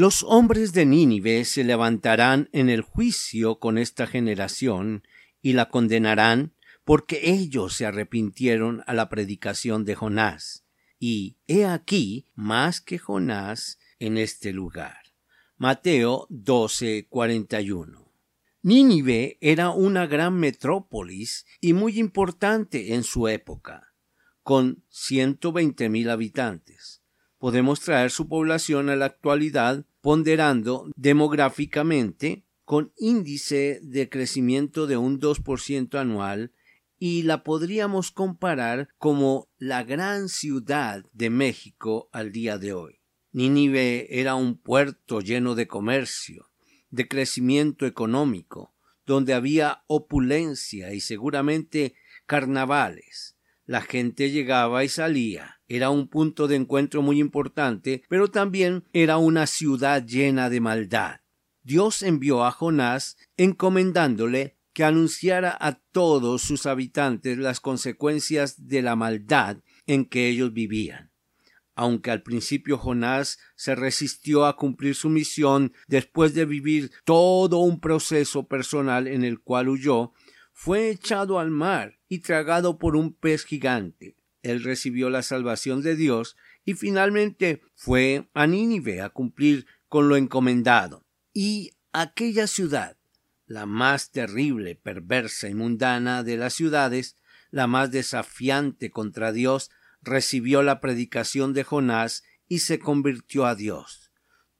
Los hombres de Nínive se levantarán en el juicio con esta generación y la condenarán porque ellos se arrepintieron a la predicación de Jonás. Y he aquí más que Jonás en este lugar. Mateo 12:41. Nínive era una gran metrópolis y muy importante en su época, con ciento veinte mil habitantes podemos traer su población a la actualidad ponderando demográficamente con índice de crecimiento de un 2% anual y la podríamos comparar como la gran ciudad de México al día de hoy. Nínive era un puerto lleno de comercio, de crecimiento económico, donde había opulencia y seguramente carnavales. La gente llegaba y salía, era un punto de encuentro muy importante, pero también era una ciudad llena de maldad. Dios envió a Jonás encomendándole que anunciara a todos sus habitantes las consecuencias de la maldad en que ellos vivían. Aunque al principio Jonás se resistió a cumplir su misión después de vivir todo un proceso personal en el cual huyó, fue echado al mar y tragado por un pez gigante él recibió la salvación de Dios y finalmente fue a Nínive a cumplir con lo encomendado. Y aquella ciudad, la más terrible, perversa y mundana de las ciudades, la más desafiante contra Dios, recibió la predicación de Jonás y se convirtió a Dios.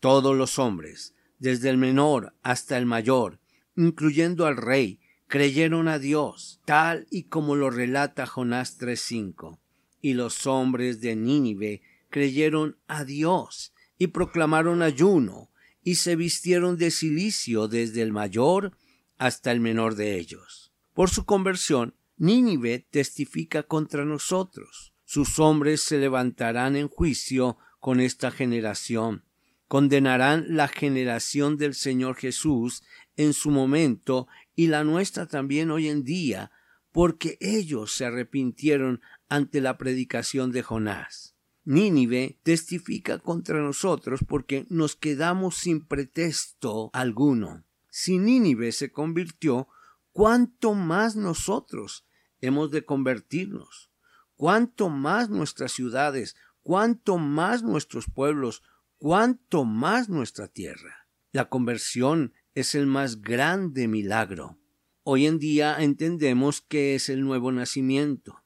Todos los hombres, desde el menor hasta el mayor, incluyendo al rey, creyeron a Dios, tal y como lo relata Jonás 3.5 y los hombres de Nínive creyeron a Dios y proclamaron ayuno y se vistieron de silicio desde el mayor hasta el menor de ellos. Por su conversión, Nínive testifica contra nosotros. Sus hombres se levantarán en juicio con esta generación. Condenarán la generación del Señor Jesús en su momento y la nuestra también hoy en día, porque ellos se arrepintieron ante la predicación de Jonás. Nínive testifica contra nosotros porque nos quedamos sin pretexto alguno. Si Nínive se convirtió, ¿cuánto más nosotros hemos de convertirnos? ¿Cuánto más nuestras ciudades? ¿Cuánto más nuestros pueblos? ¿Cuánto más nuestra tierra? La conversión es el más grande milagro. Hoy en día entendemos que es el nuevo nacimiento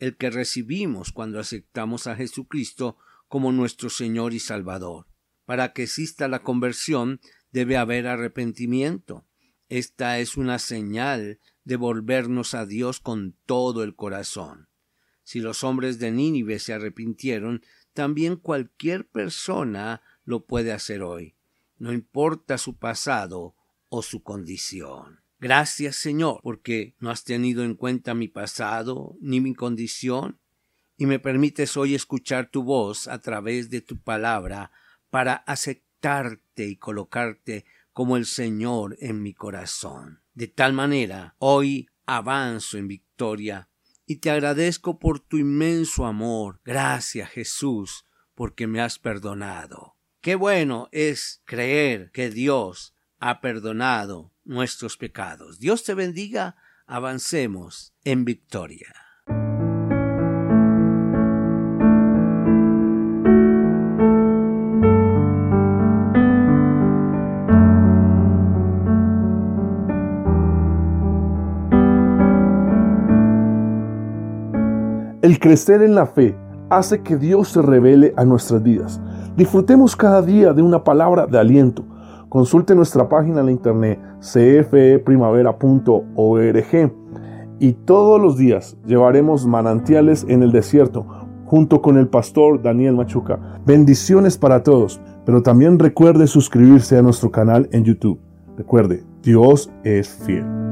el que recibimos cuando aceptamos a Jesucristo como nuestro Señor y Salvador. Para que exista la conversión debe haber arrepentimiento. Esta es una señal de volvernos a Dios con todo el corazón. Si los hombres de Nínive se arrepintieron, también cualquier persona lo puede hacer hoy, no importa su pasado o su condición. Gracias Señor, porque no has tenido en cuenta mi pasado ni mi condición y me permites hoy escuchar tu voz a través de tu palabra para aceptarte y colocarte como el Señor en mi corazón. De tal manera, hoy avanzo en victoria y te agradezco por tu inmenso amor. Gracias Jesús, porque me has perdonado. Qué bueno es creer que Dios ha perdonado nuestros pecados. Dios te bendiga, avancemos en victoria. El crecer en la fe hace que Dios se revele a nuestras vidas. Disfrutemos cada día de una palabra de aliento Consulte nuestra página en la internet cfeprimavera.org y todos los días llevaremos manantiales en el desierto junto con el pastor Daniel Machuca. Bendiciones para todos, pero también recuerde suscribirse a nuestro canal en YouTube. Recuerde, Dios es fiel.